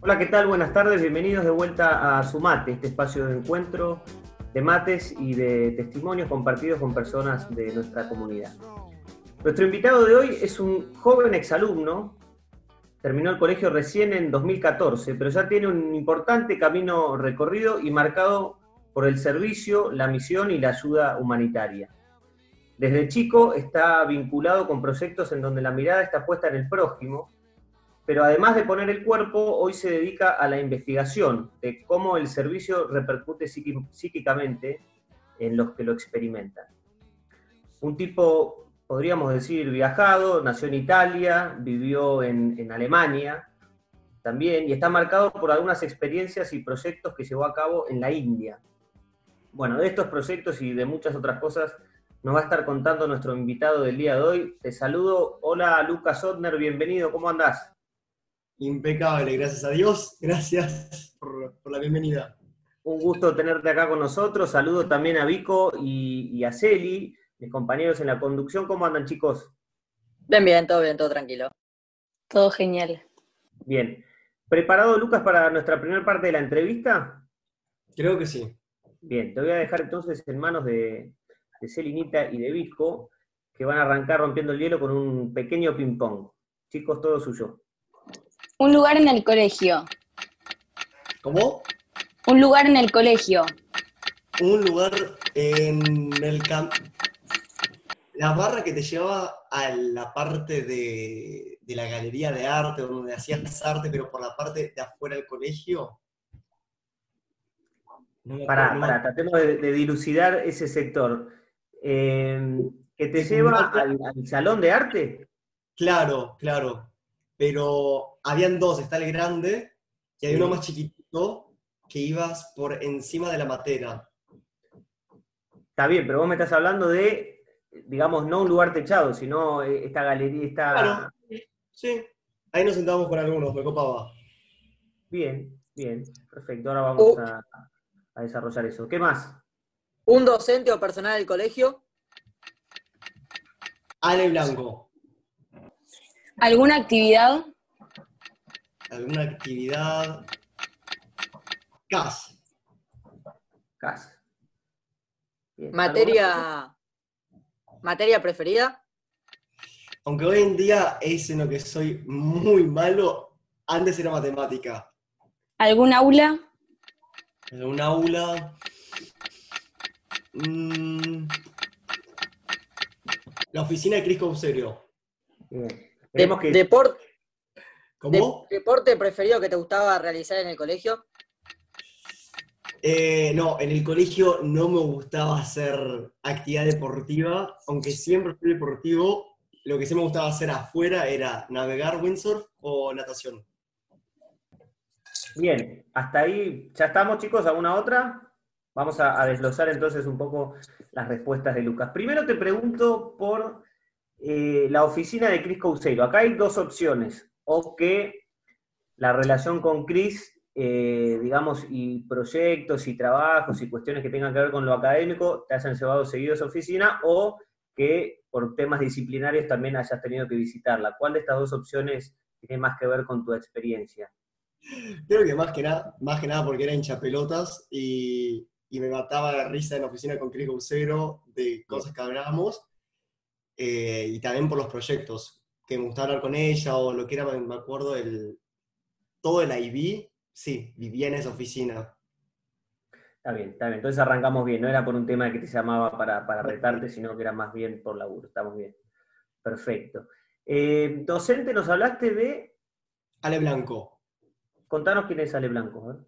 Hola, ¿qué tal? Buenas tardes, bienvenidos de vuelta a Sumate, este espacio de encuentro de mates y de testimonios compartidos con personas de nuestra comunidad. Nuestro invitado de hoy es un joven exalumno, terminó el colegio recién en 2014, pero ya tiene un importante camino recorrido y marcado por el servicio, la misión y la ayuda humanitaria. Desde chico está vinculado con proyectos en donde la mirada está puesta en el prójimo pero además de poner el cuerpo, hoy se dedica a la investigación de cómo el servicio repercute psíquicamente en los que lo experimentan. Un tipo, podríamos decir, viajado, nació en Italia, vivió en, Alemania también, y está marcado por algunas experiencias y proyectos que llevó a cabo en la India. Bueno, de estos proyectos y de muchas otras cosas nos va a estar contando nuestro invitado del día de hoy. Te saludo. Hola, Lucas Odner, bienvenido. ¿Cómo andás? Impecable, gracias a Dios. Gracias por, la bienvenida. Un gusto tenerte acá con nosotros. Saludo también a Vico y, a Celi, mis compañeros en la conducción. ¿Cómo andan, chicos? Bien, bien, todo bien, todo tranquilo. Todo genial. Bien. ¿Preparado, Lucas, para nuestra primera parte de la entrevista? Creo que sí. Bien, te voy a dejar entonces en manos de, de Celinita y de Vico, que van a arrancar rompiendo el hielo con un pequeño ping-pong. Chicos, todo suyo. Un lugar en el colegio. ¿Cómo? Un lugar en el colegio. Un lugar en el camp. La barra que te llevaba a la parte de, la galería de arte, donde hacías arte, pero por la parte de afuera del colegio. para, para, tratemos de, dilucidar ese sector. Eh, ¿Que te lleva al salón de arte? Claro, claro pero habían dos, está el grande y hay uno más chiquitito que ibas por encima de la matera. Está bien, pero vos me estás hablando de, digamos, no un lugar techado, sino esta galería, esta... Claro, sí, ahí nos sentamos con algunos, me copaba. Bien, bien, perfecto, ahora vamos uh. a, a desarrollar eso. ¿Qué más? ¿Un docente o personal del colegio? Ale Blanco. ¿Alguna actividad? ¿Alguna actividad? CAS. CAS. ¿Materia, ¿Materia preferida? Aunque hoy en día es en lo que soy muy malo, antes era matemática. ¿Algún aula? ¿Algún aula? Mm. La oficina de Cris Serio. Bien ¿Deporte preferido que te gustaba realizar en el colegio? Eh, no, en el colegio no me gustaba hacer actividad deportiva, aunque siempre fui deportivo, lo que sí me gustaba hacer afuera era navegar windsurf o natación. Bien, hasta ahí ya estamos chicos, ¿alguna otra? Vamos a, desglosar entonces un poco las respuestas de Lucas. Primero te pregunto por eh, la oficina de Cris Couseiro. Acá hay dos opciones. O que la relación con Cris, eh, digamos, y proyectos y trabajos y cuestiones que tengan que ver con lo académico te hayan llevado seguido a esa oficina, o que por temas disciplinarios también hayas tenido que visitarla. ¿Cuál de estas dos opciones tiene más que ver con tu experiencia? Creo que más que nada, más que nada porque era hincha pelotas y, y me mataba la risa en la oficina con Cris Couseiro de cosas que hablábamos eh, y también por los proyectos, que me gustaba hablar con ella o lo que era, me acuerdo, el, todo el IB, sí, vivía en esa oficina. Está bien, está bien. Entonces arrancamos bien. No era por un tema que te llamaba para, para retarte, sino que era más bien por laburo. Estamos bien. Perfecto. Eh, docente, nos hablaste de. Ale Blanco. Contanos quién es Ale Blanco.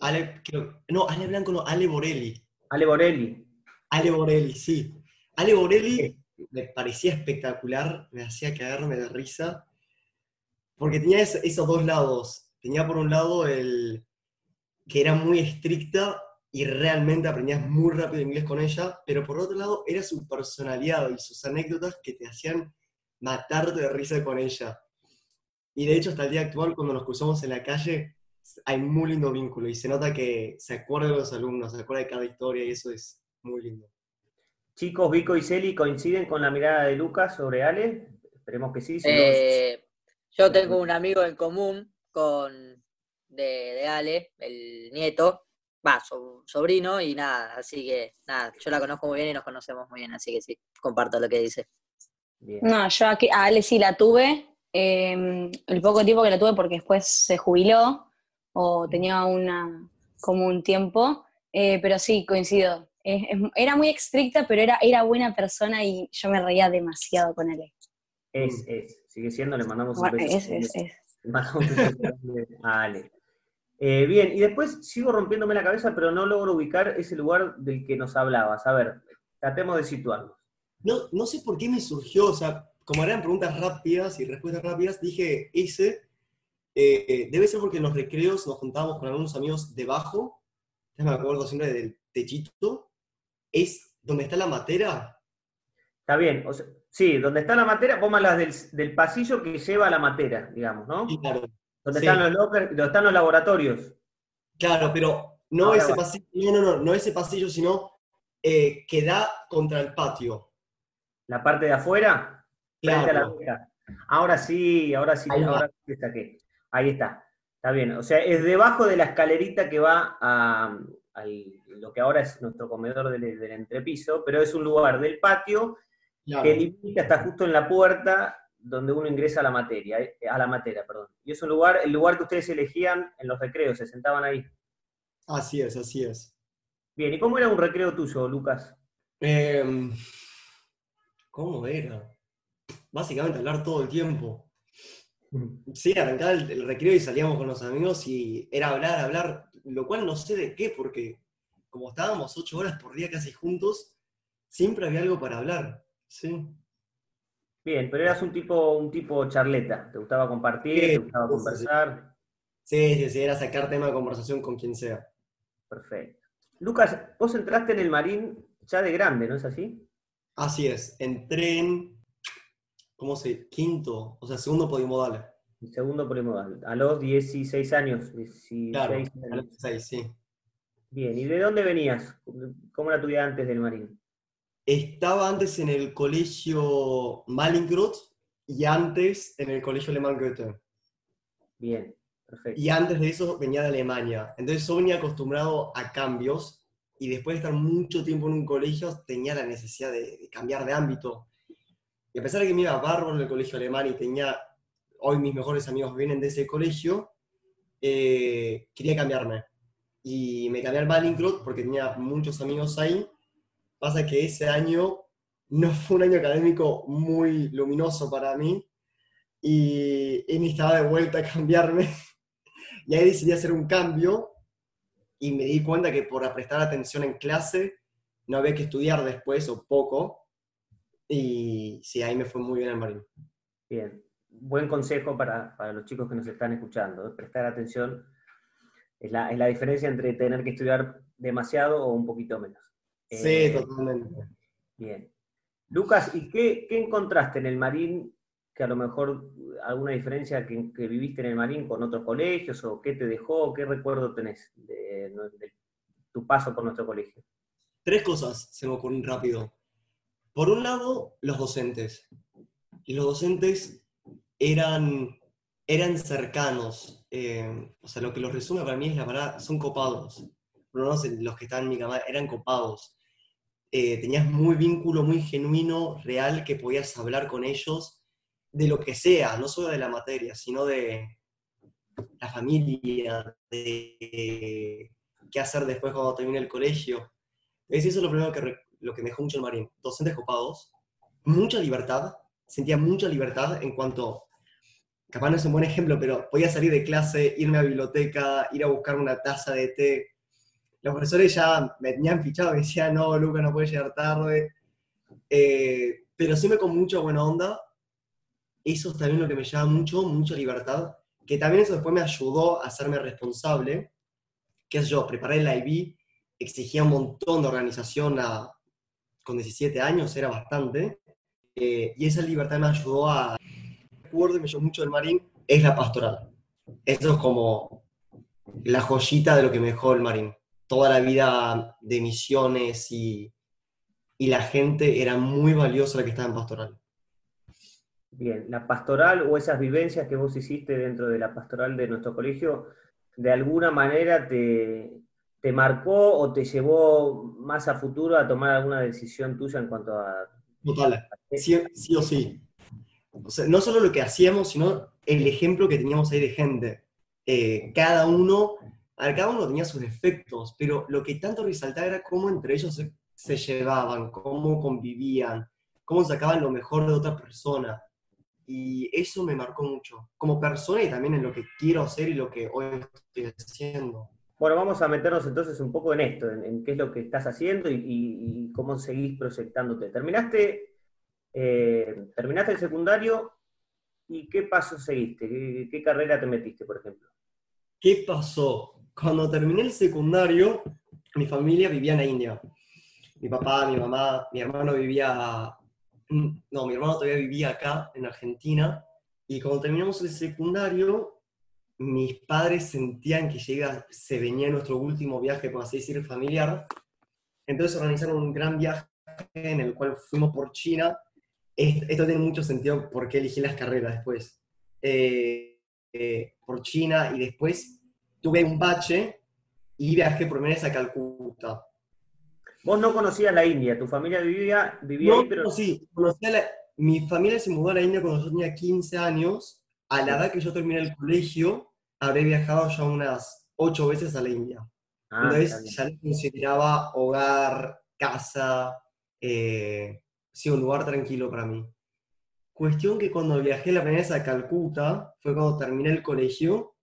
Ale, no, Ale Blanco no, Ale Borelli. Ale Borelli. Ale Borelli, sí. Ale Borelli me parecía espectacular, me hacía caerme de risa, porque tenía esos dos lados. Tenía por un lado el que era muy estricta y realmente aprendías muy rápido inglés con ella, pero por otro lado era su personalidad y sus anécdotas que te hacían matarte de risa con ella. Y de hecho hasta el día actual, cuando nos cruzamos en la calle, hay muy lindo vínculo y se nota que se acuerda de los alumnos, se acuerda de cada historia y eso es muy lindo. Chicos, Vico y Celi coinciden con la mirada de Lucas sobre Ale. Esperemos que sí. si no- Eh, yo tengo un amigo en común con de, de Ale, el nieto, va, so- sobrino, y nada, así que nada, yo la conozco muy bien y nos conocemos muy bien, así que sí, comparto lo que dice. Bien. No, yo aquí, a Ale sí la tuve, eh, el poco tiempo que la tuve porque después se jubiló o tenía una, como un tiempo, eh, pero sí, coincido. Es- es- era muy estricta, pero era, era buena persona y yo me reía demasiado con él. Es, es. Sigue siendo, le mandamos un Bueno, beso. es, es, es. A Ale. Eh, bien, y después sigo rompiéndome la cabeza, pero no logro ubicar ese lugar del que nos hablabas. A ver, tratemos de situarnos. No, no sé por qué me surgió, o sea, como eran preguntas rápidas y respuestas rápidas, dije ese. eh, debe ser porque en los recreos nos juntábamos con algunos amigos debajo, ya me acuerdo siempre del techito, es donde está la matera. Está bien, o sea, sí, donde está la matera, vos hablas del, del pasillo que lleva a la matera, digamos, ¿no? Claro, Donde sí. están los lockers, donde están los laboratorios. claro, pero no Ahora ese va. pasillo, no, no, no, no ese pasillo, sino eh, que da contra el patio. La parte de afuera, frente a la Claro. Ahora sí, ahora sí, Ahí ahora sí saqué. Ahí está. Está bien. O sea, es debajo de la escalerita que va a, lo que ahora es nuestro comedor del, del entrepiso, pero es un lugar del patio Claro. que limita, está justo en la puerta donde uno ingresa a la materia, eh, a la materia, perdón. Y es un lugar, el lugar que ustedes elegían en los recreos, se sentaban ahí. Así es, así es. Bien, ¿y cómo era un recreo tuyo, Lucas? Em, ¿Cómo era? Básicamente hablar todo el tiempo. Sí, arrancaba el, el recreo y salíamos con los amigos y era hablar, hablar, lo cual no sé de qué, porque como estábamos ocho horas por día casi juntos, siempre había algo para hablar. Sí. Bien, pero eras un tipo, un tipo charleta, te gustaba compartir, Sí, te gustaba conversar. Sí, sí, sí, era sacar tema de conversación con quien sea. Perfecto. Lucas, vos entraste en el Marín ya de grande, ¿no es así? Así es, entré en, ¿cómo se? Quinto, o sea, segundo podimodal. El segundo polimodal, a los 16 años. 16 Claro, años. a los seis, sí. Bien, ¿y de dónde venías? ¿Cómo era tu vida antes del Marín? Estaba antes en el colegio Mallinckrodt y antes en el colegio Alemán Goethe. Bien, perfecto. Y antes de eso venía de Alemania. Entonces yo venía acostumbrado a cambios y después de estar mucho tiempo en un colegio tenía la necesidad de, de cambiar de ámbito. Y a pesar de que me iba bárbaro en el colegio alemán y tenía, hoy mis mejores amigos vienen de ese colegio, eh, quería cambiarme. Y me cambié al Mallinckrodt porque tenía muchos amigos ahí. Pasa que ese año no fue un año académico muy luminoso para mí y, y necesitaba de vuelta a cambiarme. Y ahí decidí hacer un cambio y me di cuenta que por prestar atención en clase no había que estudiar después o poco. Y sí, ahí me fue muy bien el marín. Bien. Buen consejo para, para los chicos que nos están escuchando. ¿eh? Prestar atención es la, es la diferencia entre tener que estudiar demasiado o un poquito menos. Sí, Eh, totalmente. Bien. Lucas, ¿y qué, qué encontraste en el Marín que a lo mejor alguna diferencia que, que viviste en el Marín con otros colegios o qué te dejó, qué recuerdo tenés de, de tu paso por nuestro colegio? Tres cosas se me ocurren rápido. Por un lado, los docentes. Y los docentes eran, eran cercanos. eh, o sea, lo que los resume para mí es la palabra, son copados. Por lo menos los que estaban en mi cama eran copados. Eh, tenías muy vínculo, muy genuino, real, que podías hablar con ellos de lo que sea, no solo de la materia, sino de la familia, de qué hacer después cuando termine el colegio. Es eso lo primero que, lo que me dejó mucho el Marín. Docentes copados, mucha libertad, sentía mucha libertad en cuanto, capaz no es un buen ejemplo, pero podía salir de clase, irme a la biblioteca, ir a buscar una taza de té. Los profesores ya me tenían fichado, me decían, no, Luca, no puedes llegar tarde. Eh, pero siempre con mucha buena onda. Eso es también lo que me llama mucho, mucha libertad. Que también eso después me ayudó a hacerme responsable. qué sé yo, preparé el IB, exigía un montón de organización a- con 17 años, era bastante. Eh, y esa libertad me ayudó a... Recuerdo y me ayudó mucho del Marín, es la pastoral. Eso es como la joyita de lo que me dejó el Marín. Toda la vida de misiones y, y la gente era muy valiosa la que estaba en pastoral. Bien, la pastoral o esas vivencias que vos hiciste dentro de la pastoral de nuestro colegio, de alguna manera te, te marcó o te llevó más a futuro a tomar alguna decisión tuya en cuanto a... Total, sí, sí o sí. O sea, no solo lo que hacíamos, sino el ejemplo que teníamos ahí de gente. Eh, cada uno, a ver, cada uno tenía sus defectos, pero lo que tanto resaltaba era cómo entre ellos se, se llevaban, cómo convivían, cómo sacaban lo mejor de otra persona. Y eso me marcó mucho, como persona y también en lo que quiero hacer y lo que hoy estoy haciendo. Bueno, vamos a meternos entonces un poco en esto, en, qué es lo que estás haciendo y, cómo seguís proyectándote. Terminaste, eh, terminaste el secundario y qué paso seguiste, ¿Qué, carrera te metiste, por ejemplo. ¿Qué pasó? Cuando terminé el secundario, mi familia vivía en la India. Mi papá, mi mamá, mi hermano vivía, no, mi hermano todavía vivía acá, en Argentina, y cuando terminamos el secundario, mis padres sentían que llega, se venía nuestro último viaje, por así decir, familiar. Entonces organizaron un gran viaje en el cual fuimos por China. Esto tiene mucho sentido porque elegí las carreras después. Eh, eh, por China y después tuve un bache y viajé por primera vez a Calcuta. Vos no conocías la India, tu familia vivía, vivía ahí, pero... No, sí, mi familia se mudó a la India cuando yo tenía 15 años, a la edad que yo terminé el colegio, habré viajado ya unas ocho veces a la India. Ah, Entonces ya lo consideraba hogar, casa, eh, sí, un lugar tranquilo para mí. Cuestión que cuando viajé la primera vez a Calcuta, fue cuando terminé el colegio,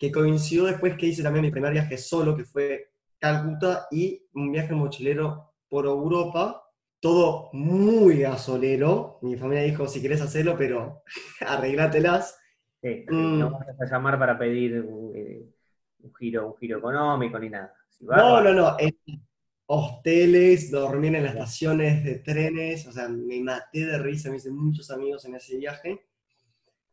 que coincidió después que hice también mi primer viaje solo, que fue Calcuta, y un viaje mochilero por Europa, todo muy gasolero. Mi familia dijo, si querés hacerlo, pero arreglátelas. Mm. No vas a llamar para pedir un, eh, giro, un giro económico ni nada. no, no, no, hosteles, dormir en las estaciones de trenes, o sea, me maté de risa, me hice muchos amigos en ese viaje.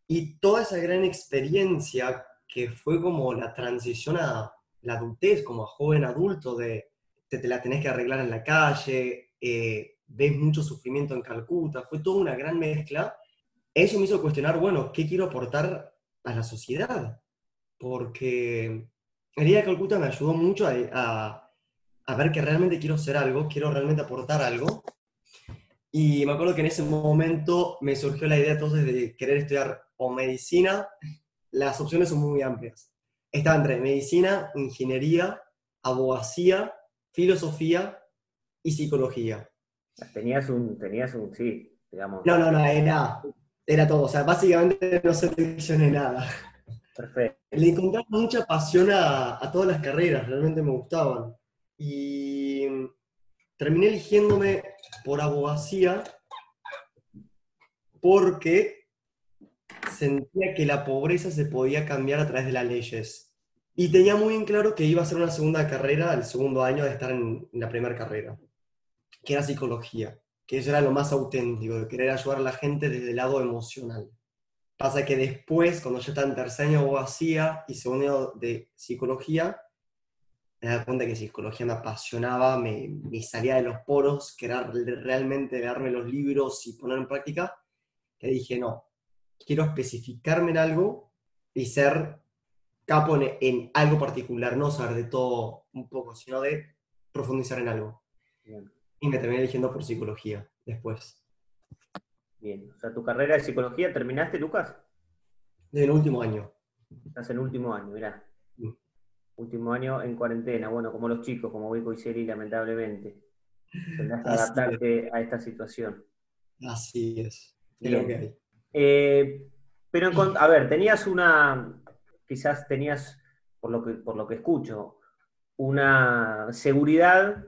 Y toda esa gran experiencia que fue como la transición a la adultez, como a joven adulto, de te, la tenés que arreglar en la calle, eh, ves mucho sufrimiento en Calcuta, fue toda una gran mezcla eso me hizo cuestionar, bueno, ¿qué quiero aportar a la sociedad? Porque el día de Calcuta me ayudó mucho a, ver que realmente quiero ser algo, quiero realmente aportar algo. Y me acuerdo que en ese momento me surgió la idea entonces de querer estudiar o medicina. Las opciones son muy amplias. Estaba entre medicina, ingeniería, abogacía, filosofía y psicología. Tenías un, tenías un, sí, digamos. No, no, no, era era todo. O sea, básicamente no seleccioné nada. Perfecto. Le encontré mucha pasión a, todas las carreras, realmente me gustaban. Y terminé eligiéndome por abogacía porque sentía que la pobreza se podía cambiar a través de las leyes. Y tenía muy en claro que iba a ser una segunda carrera, el segundo año de estar en, en la primera carrera, que era psicología que eso era lo más auténtico, de querer ayudar a la gente desde el lado emocional. Pasa que después, cuando yo estaba en tercer año abogacía y segundo año de psicología, me da cuenta que psicología me apasionaba, me, me salía de los poros, que era realmente darme los libros y poner en práctica, que dije, no, quiero especificarme en algo y ser capo en, algo particular, no saber de todo un poco, sino de profundizar en algo. Y me terminé eligiendo por psicología después. Bien, o sea, tu carrera de psicología, ¿terminaste, Lucas? En el último año. Estás en el último año, mirá. Último año en cuarentena, bueno, como los chicos, como Vico y Seri, lamentablemente. Tendrás que adaptarte a esta situación. Así es. Eh, pero, a ver, tenías una, quizás tenías, por lo que, por lo que escucho, una seguridad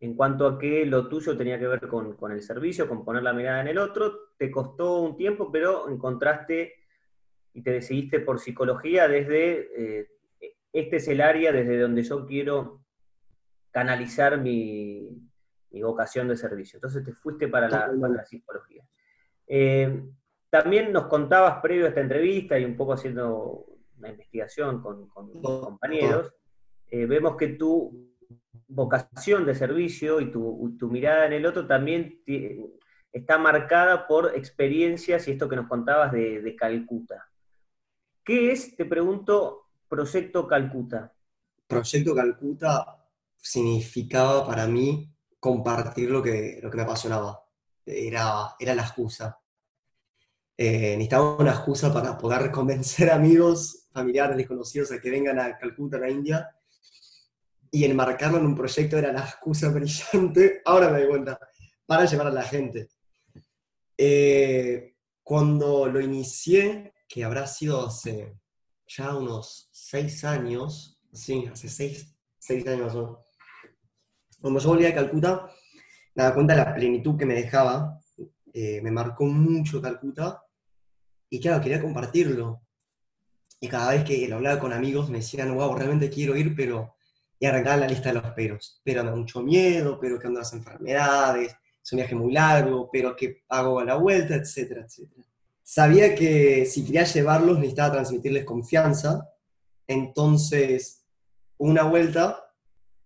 en cuanto a que lo tuyo tenía que ver con, el servicio, con poner la mirada en el otro, te costó un tiempo, pero encontraste y te decidiste por psicología desde, eh, este es el área desde donde yo quiero canalizar mi, vocación de servicio. Entonces te fuiste para la, psicología. Eh, también nos contabas previo a esta entrevista y un poco haciendo una investigación con, compañeros, eh, vemos que tu vocación de servicio y tu, mirada en el otro también está marcada por experiencias y esto que nos contabas de, Calcuta. ¿Qué es, te pregunto, Proyecto Calcuta? Proyecto Calcuta significaba para mí compartir lo que, lo que me apasionaba. Era, era la excusa. Eh, necesitaba una excusa para poder convencer amigos, familiares, desconocidos a que vengan a Calcuta, a la India, y enmarcarlo en un proyecto era la excusa brillante, ahora me doy cuenta, para llevar a la gente. Eh, cuando lo inicié, que habrá sido hace ya unos seis años, sí, hace seis, seis años Cuando yo volví a Calcuta, me daba cuenta de la plenitud que me dejaba, eh, me marcó mucho Calcuta, y claro, quería compartirlo. Y cada vez que lo hablaba con amigos me decían, wow, realmente quiero ir, pero... Y arrancaban la lista de los peros. Pero me da mucho miedo, pero que ando las enfermedades, es un viaje muy largo, pero que hago a la vuelta, etcétera, etcétera. Sabía que si quería llevarlos necesitaba transmitirles confianza, entonces una vuelta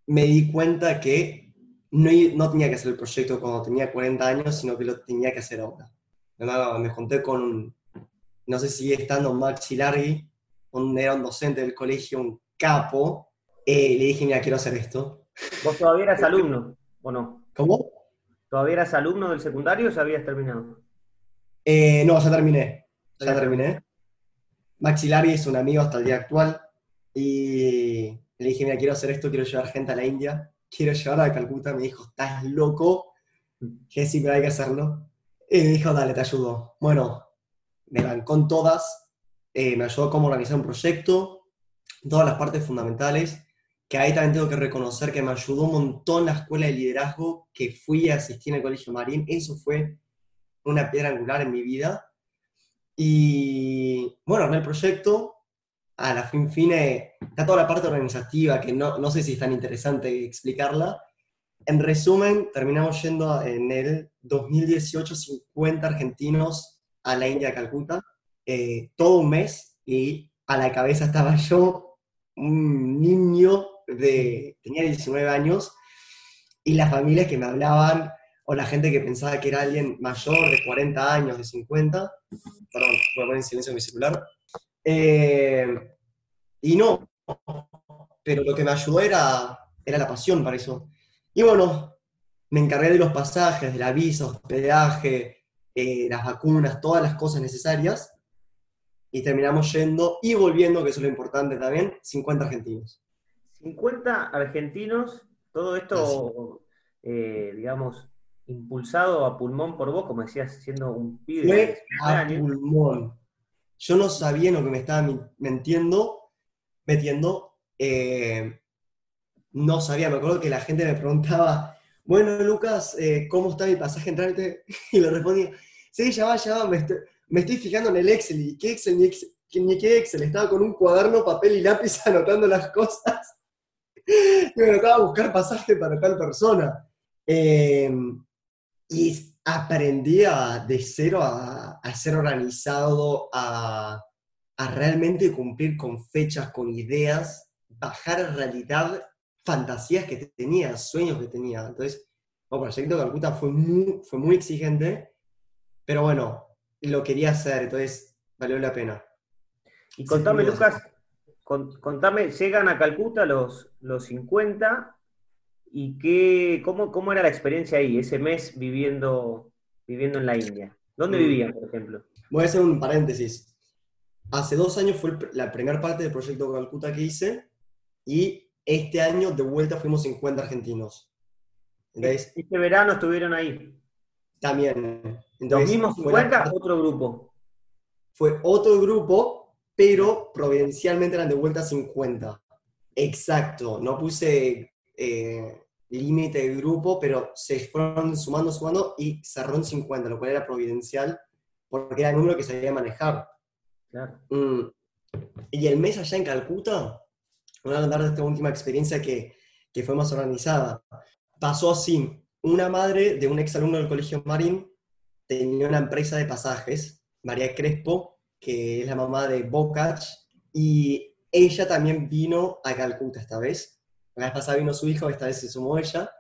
me di cuenta que no, no tenía que hacer el proyecto cuando tenía 40 años, sino que lo tenía que hacer ahora. Me junté con no sé si estando Maxi Largi, era un docente del colegio, un capo, eh, le dije, mira, quiero hacer esto. ¿Vos todavía eras alumno o no? ¿Cómo? ¿Todavía eras alumno del secundario o ya habías terminado? Eh, no, ya terminé. Ya terminé. Maxi Largi es un amigo hasta el día actual y le dije, mira, quiero hacer esto, quiero llevar gente a la India, quiero llevar a Calcuta. Me dijo, ¿estás loco? Que sí, pero hay que hacerlo. Y me dijo, dale, te ayudo. Bueno, me bancó en todas, eh, me ayudó a cómo organizar un proyecto, todas las partes fundamentales, que ahí también tengo que reconocer que me ayudó un montón la escuela de liderazgo que fui a asistir en el Colegio Marín, eso fue una piedra angular en mi vida. Y bueno, en el proyecto, a la fin fine, está toda la parte organizativa, que no, no sé si es tan interesante explicarla. En resumen, terminamos yendo en el 2018 50 argentinos a la India, Calcuta, eh, todo un mes y a la cabeza estaba yo, un niño de, tenía 19 años, y las familias que me hablaban, o la gente que pensaba que era alguien mayor, de 40 años, de 50, perdón, voy a poner en silencio mi celular, eh, y no, pero lo que me ayudó era, era la pasión para eso. Y bueno, me encargué de los pasajes, de la visa, hospedaje, eh, las vacunas, todas las cosas necesarias, y terminamos yendo y volviendo, que eso es lo importante también, 50 argentinos. 50 argentinos, todo esto, eh, digamos, impulsado a pulmón por vos, como decías, siendo un pibe. Fue a pulmón. Yo no sabía en lo que me estaba mintiendo, metiendo. Eh, no sabía, me acuerdo que la gente me preguntaba, bueno, Lucas, eh, ¿cómo está mi pasaje en? Y le respondía, sí, ya va, ya va, me estoy, fijando en el Excel. ¿Y qué Excel? Ni, qué Excel. Estaba con un cuaderno, papel y lápiz anotando las cosas. Y me anotaba a buscar pasaje para tal persona. Em, y aprendí de cero a, ser organizado, a, a realmente cumplir con fechas, con ideas, bajar a realidad fantasías que tenía, sueños que tenía. Entonces, el proyecto Calcuta fue muy, fue muy exigente, pero bueno, lo quería hacer, entonces valió la pena. Y contame, Lucas, contame, llegan a Calcuta los, los 50 y qué, cómo, cómo era la experiencia ahí, ese mes viviendo, viviendo en la India. ¿Dónde mm. vivían, por ejemplo? Voy a hacer un paréntesis. Hace dos años fue la primera parte del proyecto Calcuta que hice y este año de vuelta fuimos 50 argentinos. Este verano estuvieron ahí. También. ¿Los mismos 50 otro grupo? Fue otro grupo, pero providencialmente eran de vuelta 50. Exacto, no puse eh, límite de grupo, pero se fueron sumando, sumando y cerró en 50, lo cual era providencial, porque era el número que se debía manejar. Claro. Mm. Y el mes allá en Calcuta, voy a contar de esta última experiencia que, que fue más organizada. Pasó así, una madre de un exalumno del Colegio Marín tenía una empresa de pasajes, María Crespo, que es la mamá de Bocach, Y ella también vino a Calcuta esta vez. La vez pasada vino su hijo, esta vez se sumó ella.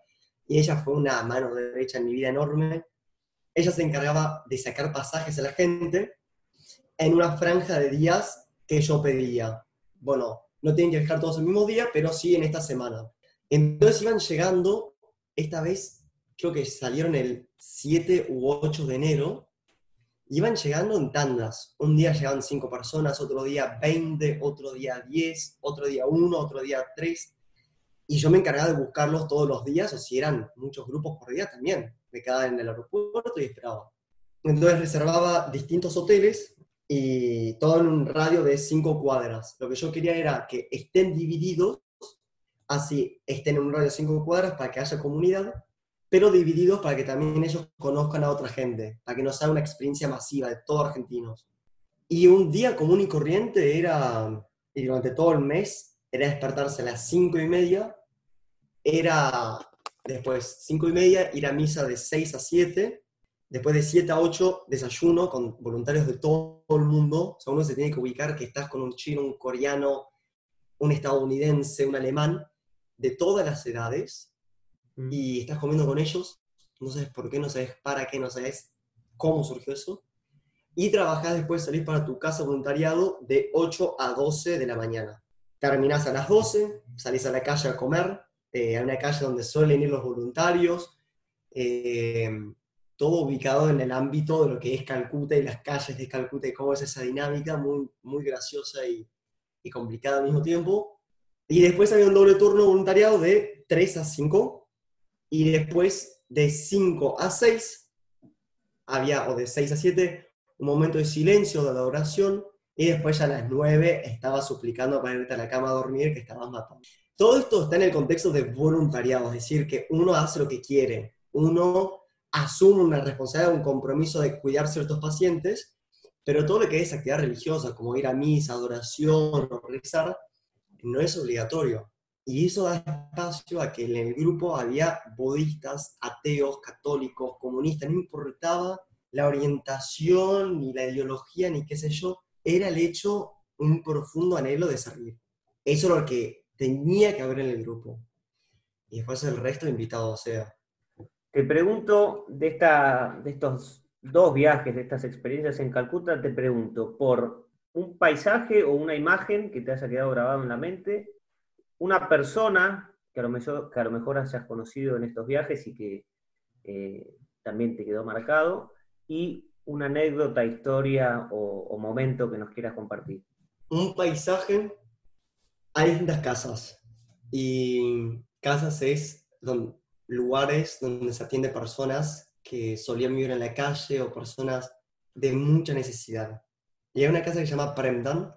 Y ella fue una mano derecha en mi vida enorme. Ella se encargaba de sacar pasajes a la gente en una franja de días que yo pedía. Bueno, no tienen que viajar todos el mismo día, pero sí en esta semana. Entonces iban llegando, esta vez creo que salieron el 7 u 8 de enero, iban llegando en tandas. Un día llegaban 5 personas, otro día 20, otro día 10, otro día 1, otro día 3. Y yo me encargaba de buscarlos todos los días, o si eran muchos grupos por día también. Me quedaba en el aeropuerto y esperaba. Entonces reservaba distintos hoteles y todo en un radio de 5 cuadras. Lo que yo quería era que estén divididos, así estén en un radio de 5 cuadras para que haya comunidad, pero divididos para que también ellos conozcan a otra gente, para que no sea una experiencia masiva de todos argentinos. Y un día común y corriente era, y durante todo el mes, era despertarse a las 5 y media, era después 5 y media ir a misa de 6 a 7, después de 7 a 8 desayuno con voluntarios de todo el mundo, o sea, uno se tiene que ubicar que estás con un chino, un coreano, un estadounidense, un alemán, de todas las edades, Mm. y estás comiendo con ellos, no sabes por qué, no sabes para qué, no sabes cómo surgió eso, y trabajás después, salís para tu casa voluntariado de 8 a 12 de la mañana. Terminás a las 12, salís a la calle a comer, eh, a una calle donde suelen ir los voluntarios, eh, todo ubicado en el ámbito de lo que es Calcuta y las calles de Calcuta y cómo es esa dinámica, muy, muy graciosa y, y complicada al mismo tiempo. Y después había un doble turno voluntariado de 3 a 5, y después de 5 a 6 había, o de 6 a 7, un momento de silencio, de adoración, y después ya a las 9 estaba suplicando para irte a la cama a dormir que estabas matando. Todo esto está en el contexto de voluntariado, es decir, que uno hace lo que quiere, uno asume una responsabilidad, un compromiso de cuidar ciertos pacientes, pero todo lo que es actividad religiosa, como ir a misa, adoración o rezar, no es obligatorio. Y eso da espacio a que en el grupo había budistas, ateos, católicos, comunistas, no importaba la orientación, ni la ideología, ni qué sé yo, era el hecho, un profundo anhelo de servir. Eso es lo que tenía que haber en el grupo. Y después el resto invitado sea. Te pregunto, de, esta, de estos dos viajes, de estas experiencias en Calcuta, te pregunto por un paisaje o una imagen que te haya quedado grabado en la mente, una persona que a lo mejor, que a lo mejor hayas conocido en estos viajes y que eh, también te quedó marcado, y una anécdota, historia o, momento que nos quieras compartir. Un paisaje, hay distintas casas. Y casas es don- lugares donde se atiende personas que solían vivir en la calle o personas de mucha necesidad. Y hay una casa que se llama Premdan,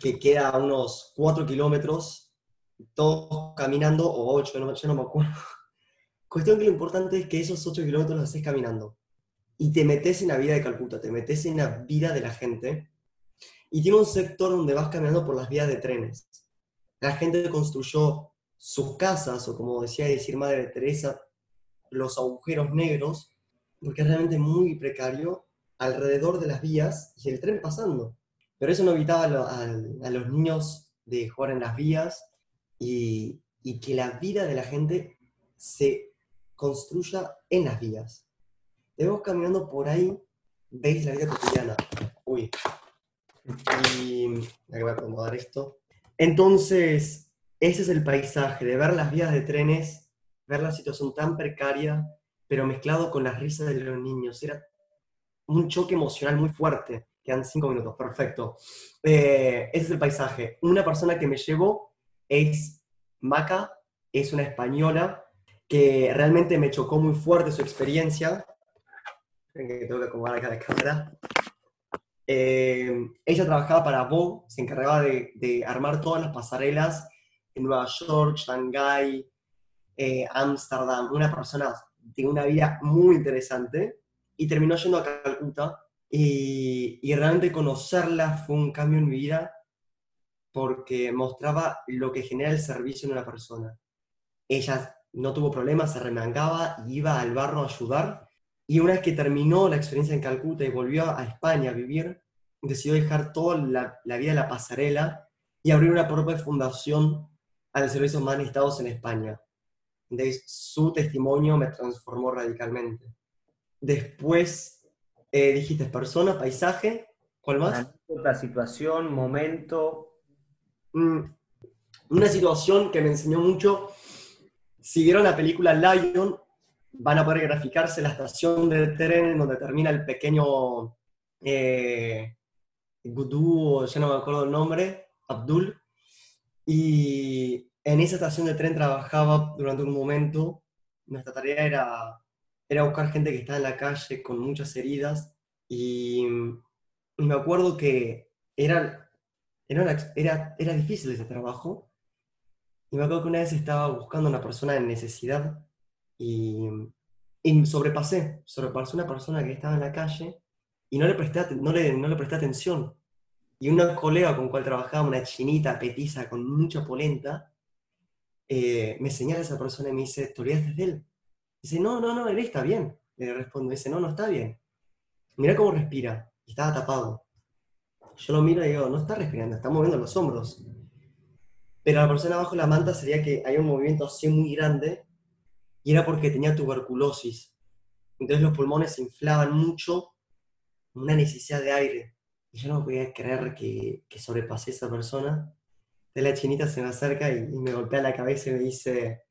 que queda a unos 4 kilómetros, todos caminando, o 8, no, yo no me acuerdo. Cuestión que lo importante es que esos 8 kilómetros los haces caminando. Y te metes en la vida de Calcuta, te metes en la vida de la gente. Y tiene un sector donde vas caminando por las vías de trenes. La gente construyó sus casas, o como decía decir Madre Teresa, los agujeros negros, porque es realmente muy precario, alrededor de las vías y el tren pasando. Pero eso no evitaba a, lo- a- a los niños de jugar en las vías y, que la vida de la gente se construya en las vías. De vos caminando por ahí, veis la vida cotidiana. Uy. Y voy a acomodar esto. Entonces, ese es el paisaje, de ver las vías de trenes, ver la situación tan precaria, pero mezclado con las risas de los niños. Era un choque emocional muy fuerte. Quedan cinco minutos, perfecto. Eh, ese es el paisaje. Una persona que me llevó es Maca, es una española que realmente me chocó muy fuerte su experiencia. Tengo que acomodar acá la cámara. Eh, ella trabajaba para Vogue, se encargaba de, de armar todas las pasarelas Nueva York, Shanghái, eh, Ámsterdam, una persona de una vida muy interesante y terminó yendo a Calcuta y, y realmente conocerla fue un cambio en mi vida porque mostraba lo que genera el servicio en una persona. Ella no tuvo problemas, se remangaba, iba al barro a ayudar y una vez que terminó la experiencia en Calcuta y volvió a España a vivir, decidió dejar toda la, la vida en la pasarela y abrir una propia fundación al servicio más necesitados en España. Su testimonio me transformó radicalmente. Después, eh, dijiste persona, paisaje, ¿cuál más? Otra situación, momento. Mm, una situación que me enseñó mucho. Si vieron la película Lion, van a poder graficarse la estación de tren donde termina el pequeño eh, Gudú, ya no me acuerdo el nombre, Abdul. Y en esa estación de tren trabajaba durante un momento. Nuestra tarea era, era buscar gente que estaba en la calle con muchas heridas. Y, me acuerdo que era, era, era, era difícil ese trabajo. Y me acuerdo que una vez estaba buscando una persona en necesidad y, y sobrepasé, sobrepasé una persona que estaba en la calle y no le presté, no le, no le presté atención. Y una colega con cual trabajaba, una chinita petiza con mucha polenta, eh, me señala a esa persona y me dice, ¿te olvidaste de él? Dice, no, no, no, él está bien. Le respondo, dice, no, no está bien. Mira cómo respira. Y estaba tapado. Yo lo miro y digo, no está respirando, está moviendo los hombros. Pero la persona abajo de la manta sería que hay un movimiento así muy grande y era porque tenía tuberculosis. Entonces los pulmones se inflaban mucho, una necesidad de aire. Y yo no podía creer que, que sobrepasé a esa persona de la chinita se me acerca y, me golpea la cabeza y me dice,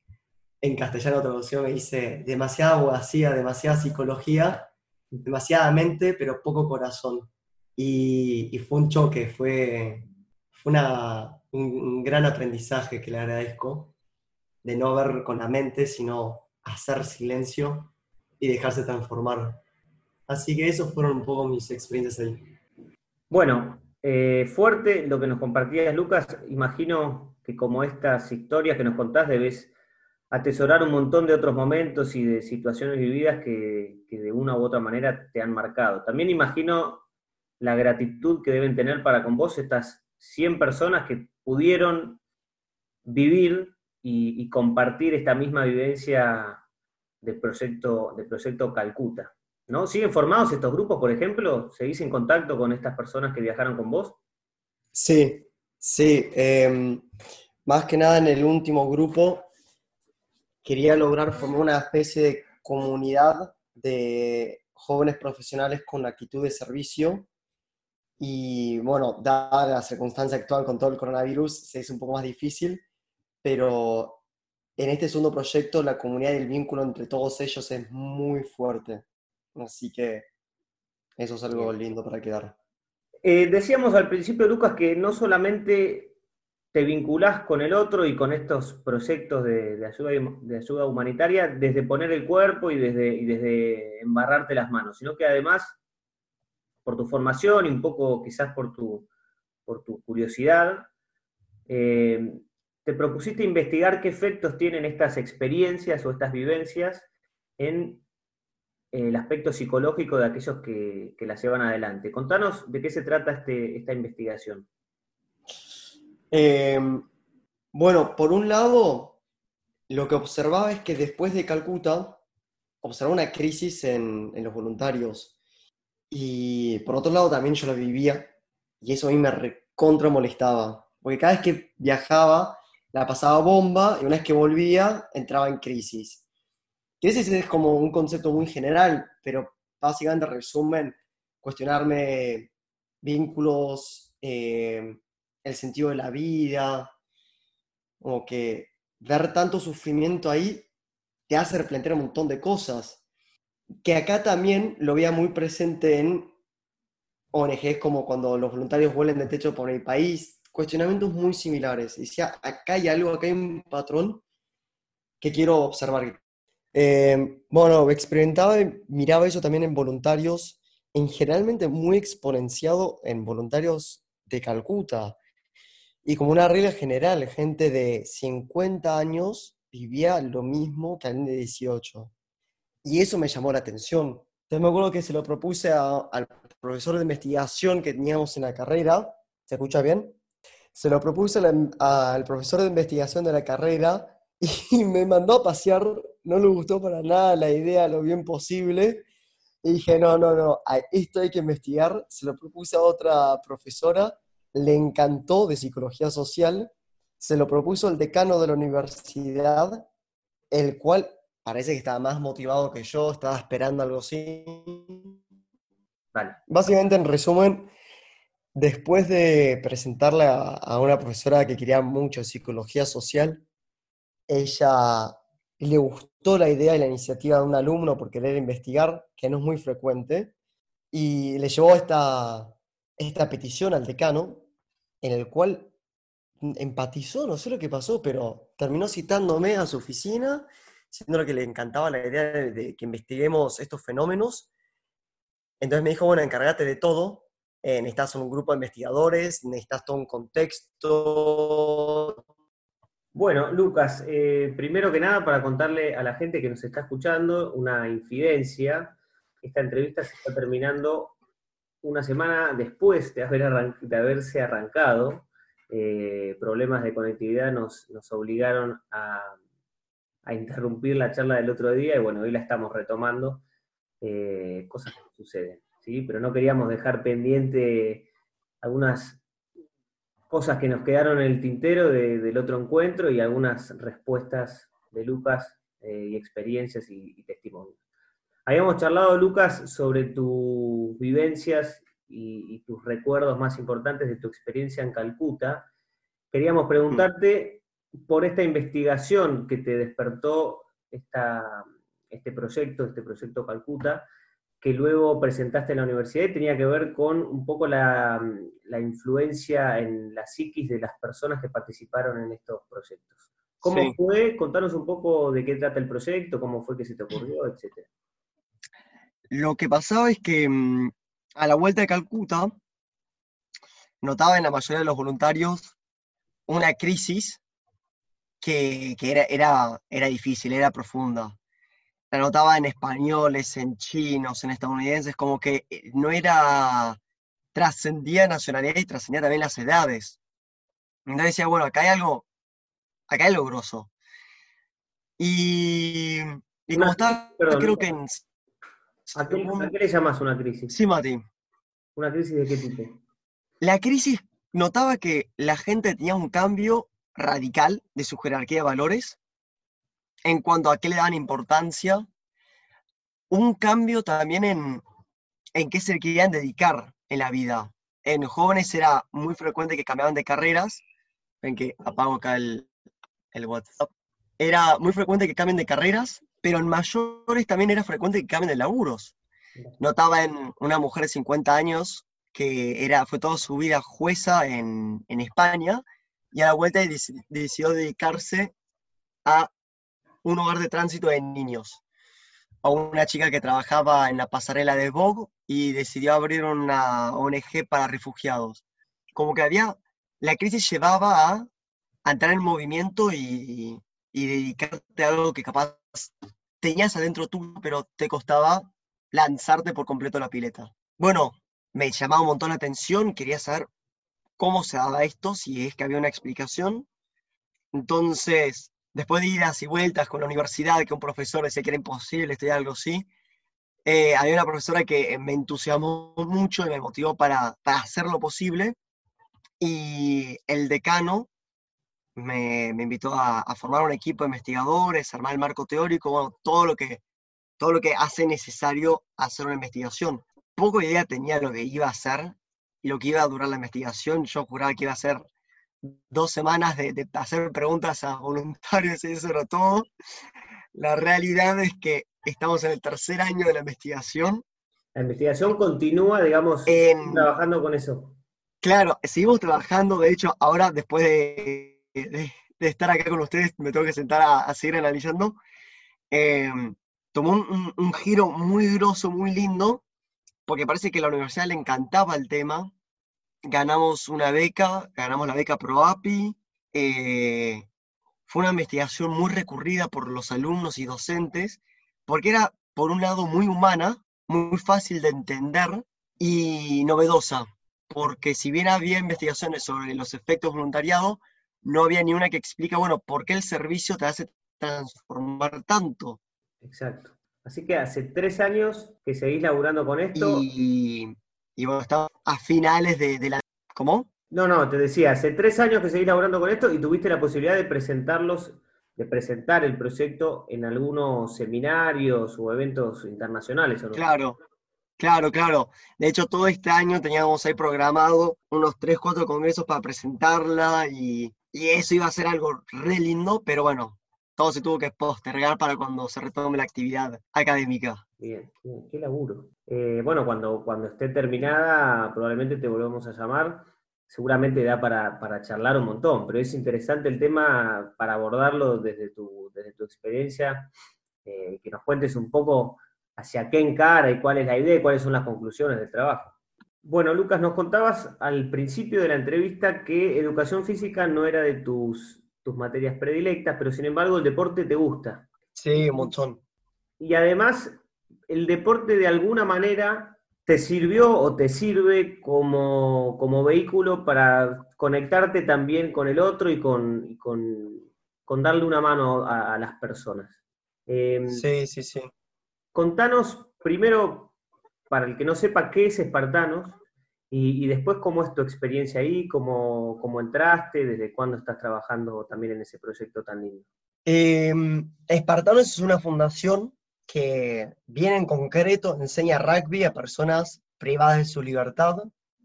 en castellano traducción, me dice, demasiada abogacía, demasiada psicología, demasiada mente, pero poco corazón. Y, fue un choque, fue, fue una, un, gran aprendizaje que le agradezco, de no ver con la mente, sino hacer silencio y dejarse transformar. Así que esos fueron un poco mis experiencias ahí. Bueno, eh, fuerte lo que nos compartías, Lucas. Imagino que como estas historias que nos contás debes atesorar un montón de otros momentos y de situaciones vividas que, de una u otra manera te han marcado. También imagino la gratitud que deben tener para con vos estas 100 personas que pudieron vivir y, y compartir esta misma vivencia del proyecto, del proyecto Calcuta. ¿No? ¿Siguen formados estos grupos, por ejemplo? ¿Seguís en contacto con estas personas que viajaron con vos? Sí, sí. Em, más que nada en el último grupo quería lograr formar una especie de comunidad de jóvenes profesionales con actitud de servicio. Y bueno, dada la circunstancia actual con todo el coronavirus, se es un poco más difícil, pero en este segundo proyecto la comunidad y el vínculo entre todos ellos es muy fuerte. Así que eso es algo lindo para quedar. Eh, decíamos al principio, Lucas, que no solamente te vinculás con el otro y con estos proyectos de, ayuda, de ayuda humanitaria desde poner el cuerpo y desde, desde embarrarte las manos, sino que además, por tu formación y un poco quizás por tu, por tu curiosidad, eh, te propusiste investigar qué efectos tienen estas experiencias o estas vivencias en el aspecto psicológico de aquellos que, que, la llevan adelante. Contanos de qué se trata este, esta investigación. Em, bueno, por un lado, lo que observaba es que después de Calcuta, observaba una crisis en, en los voluntarios. Y por otro lado, también yo la vivía, y eso a mí me recontra molestaba, porque cada vez que viajaba, la pasaba bomba, y una vez que volvía, entraba en crisis. Crisis es como un concepto muy general, pero básicamente resumen cuestionarme vínculos, eh, el sentido de la vida, como que ver tanto sufrimiento ahí te hace replantear un montón de cosas. Que acá también lo veía muy presente en ONGs como cuando los voluntarios vuelen de techo por el país, cuestionamientos muy similares. Decía, acá hay algo, acá hay un patrón que quiero observar, eh, bueno, experimentaba y miraba eso también en voluntarios, en generalmente muy exponenciado en voluntarios de Calcuta. Y como una regla general, gente de 50 años vivía lo mismo que alguien de 18. Y eso me llamó la atención. Entonces me acuerdo que se lo propuse al profesor de investigación que teníamos en la carrera. ¿Se escucha bien? Se lo propuse al profesor de investigación de la carrera y me mandó a pasear no le gustó para nada la idea lo bien posible, Y dije, no, no, no, esto hay que investigar. Se lo propuse a otra profesora, le encantó de psicología social, se lo propuso el decano de la universidad, el cual parece que estaba más motivado que yo, estaba esperando algo así. Vale. Básicamente, en resumen, después de presentarle a, a una profesora que quería mucho psicología social, ella le gustó la idea y la iniciativa de un alumno por querer investigar, que no es muy frecuente, y le llevó esta, esta petición al decano, en el cual empatizó, no sé lo que pasó, pero terminó citándome a su oficina, diciendo que le encantaba la idea de, que investiguemos estos fenómenos. Entonces me dijo, bueno, encárgate de todo, eh, necesitas un grupo de investigadores, necesitas todo un contexto, bueno, Lucas, eh, primero que nada, para contarle a la gente que nos está escuchando una infidencia, esta entrevista se está terminando una semana después de, haber de haberse arrancado. Eh, problemas de conectividad nos, obligaron a, interrumpir la charla del otro día y bueno, hoy la estamos retomando, eh, cosas que suceden, ¿sí? Pero no queríamos dejar pendiente algunas cosas que nos quedaron en el tintero del otro encuentro y algunas respuestas de Lucas eh, y experiencias y, testimonios. Habíamos charlado, Lucas, sobre tus vivencias y, tus recuerdos más importantes de tu experiencia en Calcuta. Queríamos preguntarte por esta investigación que te despertó este proyecto, este proyecto Calcuta, que luego presentaste en la universidad y tenía que ver con un poco la, influencia en la psiquis de las personas que participaron en estos proyectos. ¿Cómo fue? Contanos un poco de qué trata el proyecto, cómo fue que se te ocurrió, etcétera. Lo que pasaba es que mm, a la vuelta de Calcuta notaba en la mayoría de los voluntarios una crisis que, era, era, era difícil, era profunda la notaba en españoles, en chinos, en estadounidenses, como que eh, no era, trascendía nacionalidad y trascendía también las edades. Entonces decía, bueno, acá hay algo, acá hay algo grosso. Y, y como estaba, creo que en... ¿A qué, le llamas una crisis? Sí, Mati. ¿Una crisis de qué tipo? La crisis notaba que la gente tenía un cambio radical de su jerarquía de valores en cuanto a qué le dan importancia, un cambio también en, en qué se querían dedicar en la vida. En jóvenes era muy frecuente que cambiaban de carreras, ven que apago acá el, el WhatsApp, era muy frecuente que cambien de carreras, pero en mayores también era frecuente que cambien de laburos. Notaba en una mujer de 50 años que era, fue toda su vida jueza en, en España y a la vuelta decidió dedicarse a un hogar de tránsito de niños. O una chica que trabajaba en la pasarela de Vogue y decidió abrir una ONG para refugiados. Como que había, la crisis llevaba a, entrar en movimiento y, y dedicarte a algo que capaz tenías adentro tú, pero te costaba lanzarte por completo a la pileta. Bueno, me llamaba un montón la atención, quería saber cómo se daba esto, si es que había una explicación. Entonces, después de idas y vueltas con la universidad, que un profesor decía que era imposible estudiar algo así, eh, había una profesora que me entusiasmó mucho y me motivó para, para hacer lo posible. Y el decano me, invitó a, a, formar un equipo de investigadores, armar el marco teórico, todo lo que, todo lo que hace necesario hacer una investigación. Poco idea tenía lo que iba a hacer y lo que iba a durar la investigación. Yo juraba que iba a ser dos semanas de, hacer preguntas a voluntarios y eso era todo. La realidad es que estamos en el tercer año de la investigación. La investigación continúa, digamos, trabajando con eso. Claro, seguimos trabajando. De hecho, ahora, después de, estar acá con ustedes, me tengo que sentar a, seguir analizando. Em, tomó un, un, giro muy grosso, muy lindo, porque parece que a la universidad le encantaba el tema, ganamos una beca, ganamos la beca ProAPI. Eh, fue una investigación muy recurrida por los alumnos y docentes, porque era, por un lado, muy humana, muy fácil de entender y novedosa, porque si bien había investigaciones sobre los efectos voluntariados, no había ni una que explica, bueno, por qué el servicio te hace transformar tanto. Exacto. Así que hace tres años que seguís laburando con esto. Y, y bueno, estamos a finales de, de la... ¿Cómo? No, no, te decía, hace tres años que seguís laburando con esto y tuviste la posibilidad de presentarlos, de presentar el proyecto en algunos seminarios o eventos internacionales, ¿o no? Claro, claro, claro. De hecho, todo este año teníamos ahí programado unos tres, cuatro congresos para presentarla y, y eso iba a ser algo re lindo, pero bueno, todo se tuvo que postergar para cuando se retome la actividad académica. Bien, qué laburo. Eh, bueno, cuando, cuando esté terminada, probablemente te volvemos a llamar. Seguramente da para, para charlar un montón, pero es interesante el tema para abordarlo desde tu, desde tu experiencia, eh, que nos cuentes un poco hacia qué encara y cuál es la idea y cuáles son las conclusiones del trabajo. Bueno, Lucas, nos contabas al principio de la entrevista que educación física no era de tus, tus materias predilectas, pero sin embargo el deporte te gusta. Sí, un montón. Y además, el deporte de alguna manera te sirvió o te sirve como, como vehículo para conectarte también con el otro y con, y con, con darle una mano a, a las personas. Eh, Sí, sí, sí. Contanos primero, para el que no sepa, qué es Espartanos y, después cómo es tu experiencia ahí, cómo, cómo entraste, desde cuándo estás trabajando también en ese proyecto tan lindo. Eh, Espartanos es una fundación que bien en concreto enseña rugby a personas privadas de su libertad,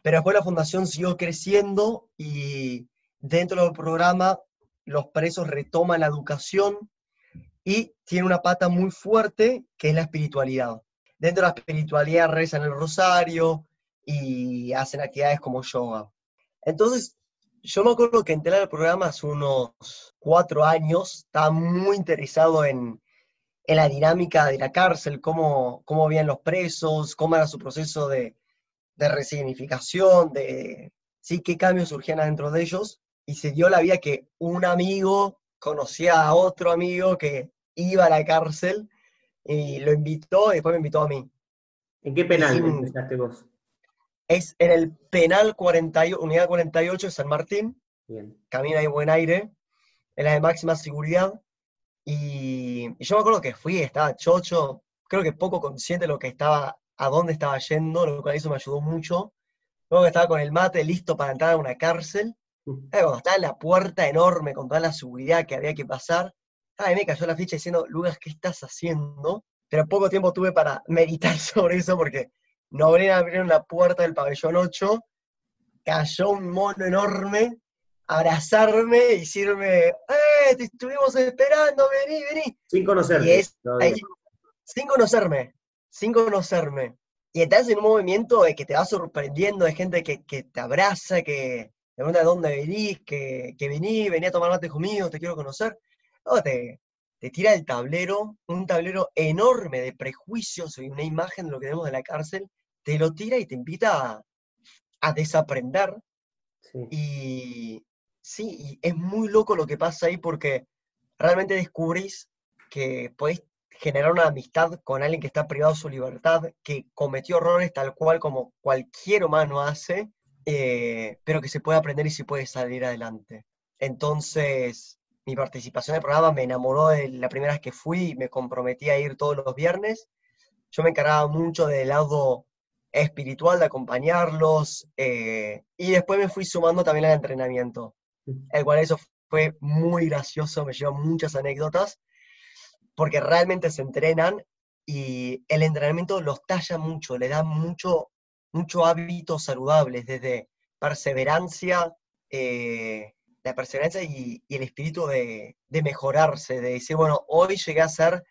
pero después la fundación siguió creciendo y dentro del programa los presos retoman la educación y tiene una pata muy fuerte que es la espiritualidad. Dentro de la espiritualidad rezan el rosario y hacen actividades como yoga. Entonces, yo me acuerdo que entré al programa hace unos cuatro años, estaba muy interesado en, en la dinámica de la cárcel, cómo, cómo veían los presos, cómo era su proceso de, de resignificación, de sí, qué cambios surgían adentro de ellos. Y se dio la vida que un amigo conocía a otro amigo que iba a la cárcel y lo invitó y después me invitó a mí. ¿En qué penal Sí. empezaste vos? Es en el penal 48, unidad 48 de San Martín, Bien. camina ahí buen aire, en la de máxima seguridad. Y, y yo me acuerdo que fui, estaba chocho, creo que poco consciente de lo que estaba, a dónde estaba yendo, lo cual eso me ayudó mucho. Luego que estaba con el mate listo para entrar a una cárcel. Mm. Eh, Cuando estaba en la puerta enorme con toda la seguridad que había que pasar, ahí me cayó la ficha diciendo, Lucas, ¿qué estás haciendo? Pero poco tiempo tuve para meditar sobre eso porque no abrieron, abrieron la puerta del pabellón 8, cayó un mono enorme, abrazarme y decirme, ¡eh, te estuvimos esperando, vení, vení! Sin ahí, sin conocerme, sin conocerme. Y estás en un movimiento de que te va sorprendiendo, de gente que, que te abraza, que te pregunta de dónde venís, que, que vení, vení a tomar mate conmigo, te quiero conocer. No, te, te tira el tablero, un tablero enorme de prejuicios y una imagen de lo que tenemos de la cárcel, te lo tira y te invita a, a desaprender. Sí. Y sí, y es muy loco lo que pasa ahí porque realmente descubrís que podés generar una amistad con alguien que está privado de su libertad, que cometió errores tal cual como cualquier humano hace, eh, pero que se puede aprender y se puede salir adelante. Entonces, mi participación en el programa me enamoró de la primera vez que fui me comprometí a ir todos los viernes. Yo me encargaba mucho del lado espiritual de acompañarlos eh, y después me fui sumando también al entrenamiento, el cual eso fue muy gracioso, me llevó muchas anécdotas, porque realmente se entrenan y el entrenamiento los talla mucho, le da mucho, mucho hábitos saludables, desde perseverancia, eh, la perseverancia y, y el espíritu de, de mejorarse, de decir, bueno, hoy llegué a hacer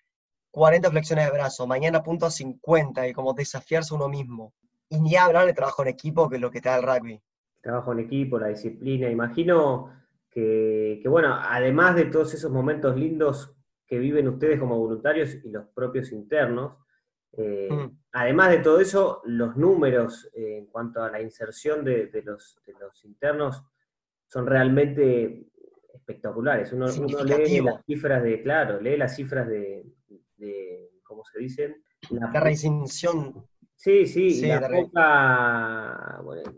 40 flexiones de brazo, mañana apunto a 50 y como desafiarse uno mismo. Y ni hablar de trabajo en equipo, que es lo que te da el rugby. Trabajo en equipo, la disciplina. Imagino que, que, bueno, además de todos esos momentos lindos que viven ustedes como voluntarios y los propios internos, eh, Mm. además de todo eso, los números eh, en cuanto a la inserción de, de los, de los internos son realmente espectaculares. Uno, uno lee las cifras de, claro, lee las cifras de, de ¿cómo se dicen? La- La reincisión, Sí, sí, Sí, la re- poca, bueno,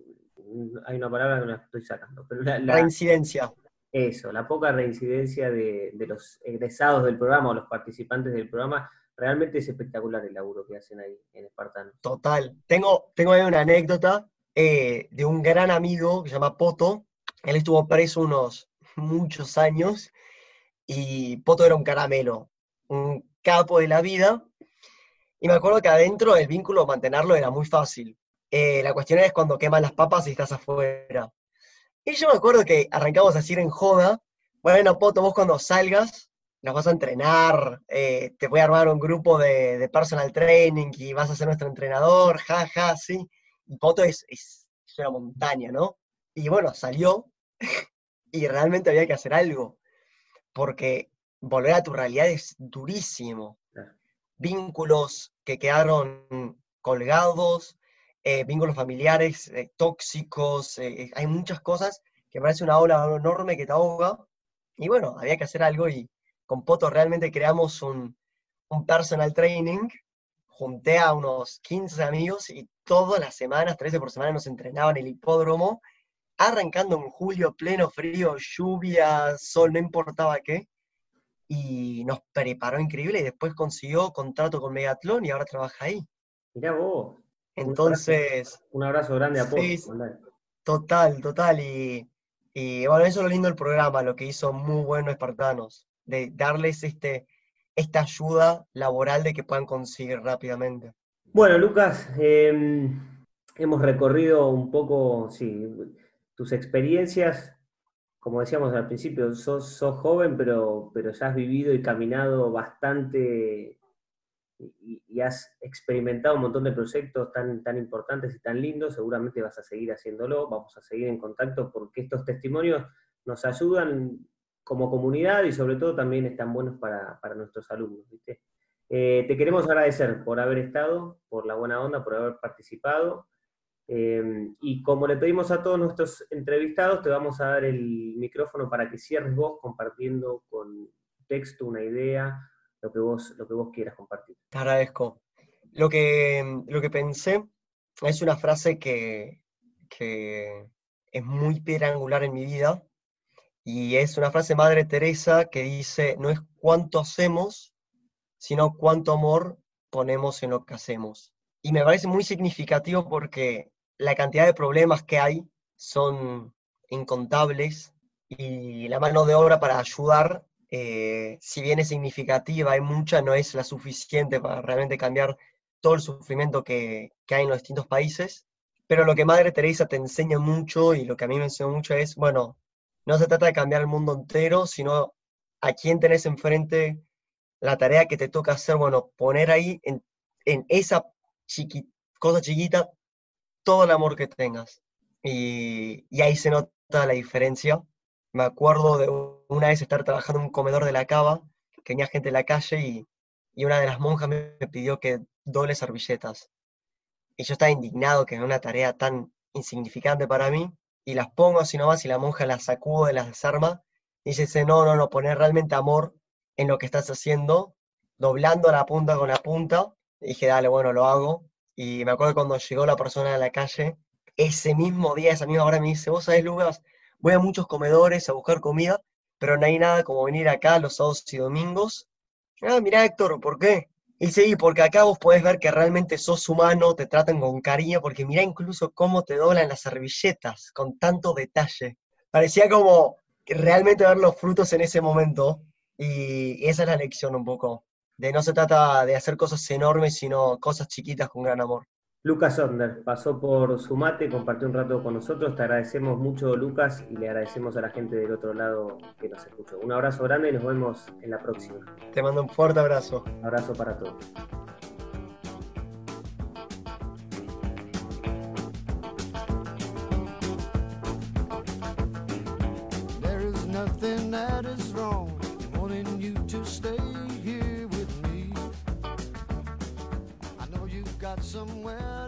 hay una palabra que no la estoy sacando, pero la, la- reincidencia. eso, la poca reincidencia de, de los egresados del programa o los participantes del programa realmente es espectacular el laburo que hacen ahí en Espartano. Total. Tengo, tengo ahí una anécdota eh, de un gran amigo que se llama Poto. Él estuvo preso unos muchos años y Poto era un caramelo, un capo de la vida. Y me acuerdo que adentro el vínculo, mantenerlo era muy fácil. Eh, la cuestión es cuando queman las papas y estás afuera. Y yo me acuerdo que arrancamos a decir en joda, bueno, Poto, vos cuando salgas, nos vas a entrenar, eh, te voy a armar un grupo de, personal training y vas a ser nuestro entrenador, jaja, ja, sí. Y Poto es, es, una montaña, ¿no? Y bueno, salió y realmente había que hacer algo, porque volver a tu realidad es durísimo. Vínculos que quedaron colgados, eh, vínculos familiares eh, tóxicos, hay muchas cosas que parece una ola enorme que te ahoga. Y bueno, había que hacer algo y, con Poto realmente creamos un, personal training, junté a unos 15 amigos y todas las semanas, 13 por semana, nos entrenaban en el hipódromo, arrancando en julio, pleno frío, lluvia, sol, no importaba qué, y nos preparó increíble y después consiguió contrato con Megatlón y ahora trabaja ahí. Mirá vos. Entonces... Un abrazo, grande a Poto. total, total, y, y bueno, eso es lo lindo del programa, lo que hizo muy bueno Espartanos de darles este, esta ayuda laboral de que puedan conseguir rápidamente. Bueno, Lucas, em, hemos recorrido un poco, sí, tus experiencias, como decíamos al principio, sos, joven, pero, pero ya has vivido y caminado bastante y, has experimentado un montón de proyectos tan, tan importantes y tan lindos, seguramente vas a seguir haciéndolo, vamos a seguir en contacto porque estos testimonios nos ayudan como comunidad y sobre todo también están buenos para, nuestros alumnos. Eh, te queremos agradecer por haber estado, por la buena onda, por haber participado. Eh, y como le pedimos a todos nuestros entrevistados, te vamos a dar el micrófono para que cierres vos compartiendo con texto una idea, lo que vos, lo que vos quieras compartir. Te agradezco. Lo que, lo que pensé es una frase que, que es muy piedra en mi vida, y es una frase de Madre Teresa que dice, no es cuánto hacemos, sino cuánto amor ponemos en lo que hacemos. Y me parece muy significativo porque la cantidad de problemas que hay son incontables y la mano de obra para ayudar, eh, si bien es significativa, hay mucha, no es la suficiente para realmente cambiar todo el sufrimiento que, que hay en los distintos países. Pero lo que Madre Teresa te enseña mucho y lo que a mí me enseñó mucho es, bueno, no se trata de cambiar el mundo entero, sino a quién tenés enfrente, la tarea que te toca hacer, bueno, poner ahí en, esa cosa chiquita todo el amor que tengas. Y, ahí se nota la diferencia. Me acuerdo de una vez estar trabajando en un comedor de la cava, que tenía gente en la calle y, y una de las monjas me pidió que doble servilletas. Y yo estaba indignado que era una tarea tan insignificante para mí, y las pongo así nomás y la monja las sacude, las desarma y dice, no, no, no, poner realmente amor en lo que estás haciendo, doblando la punta con la punta. Dije, dale, bueno, lo hago. Y me acuerdo cuando llegó la persona a la calle, ese mismo día, esa misma hora, me dice, vos sabés, Lucas, voy a muchos comedores a buscar comida, pero no hay nada como venir acá los sábados y domingos. Ah, mira, Héctor, ¿por qué? Y sí, porque acá vos podés ver que realmente sos humano, te tratan con cariño, porque mira incluso cómo te doblan las servilletas, con tanto detalle. Parecía como realmente ver los frutos en ese momento, y esa es la lección un poco, de no se trata de hacer cosas enormes, sino cosas chiquitas con gran amor. Lucas Sonder pasó por su mate, compartió un rato con nosotros. Te agradecemos mucho, Lucas, y le agradecemos a la gente del otro lado que nos escuchó. Un abrazo grande y nos vemos en la próxima. Te mando un fuerte abrazo. Un abrazo para todos. got somewhere.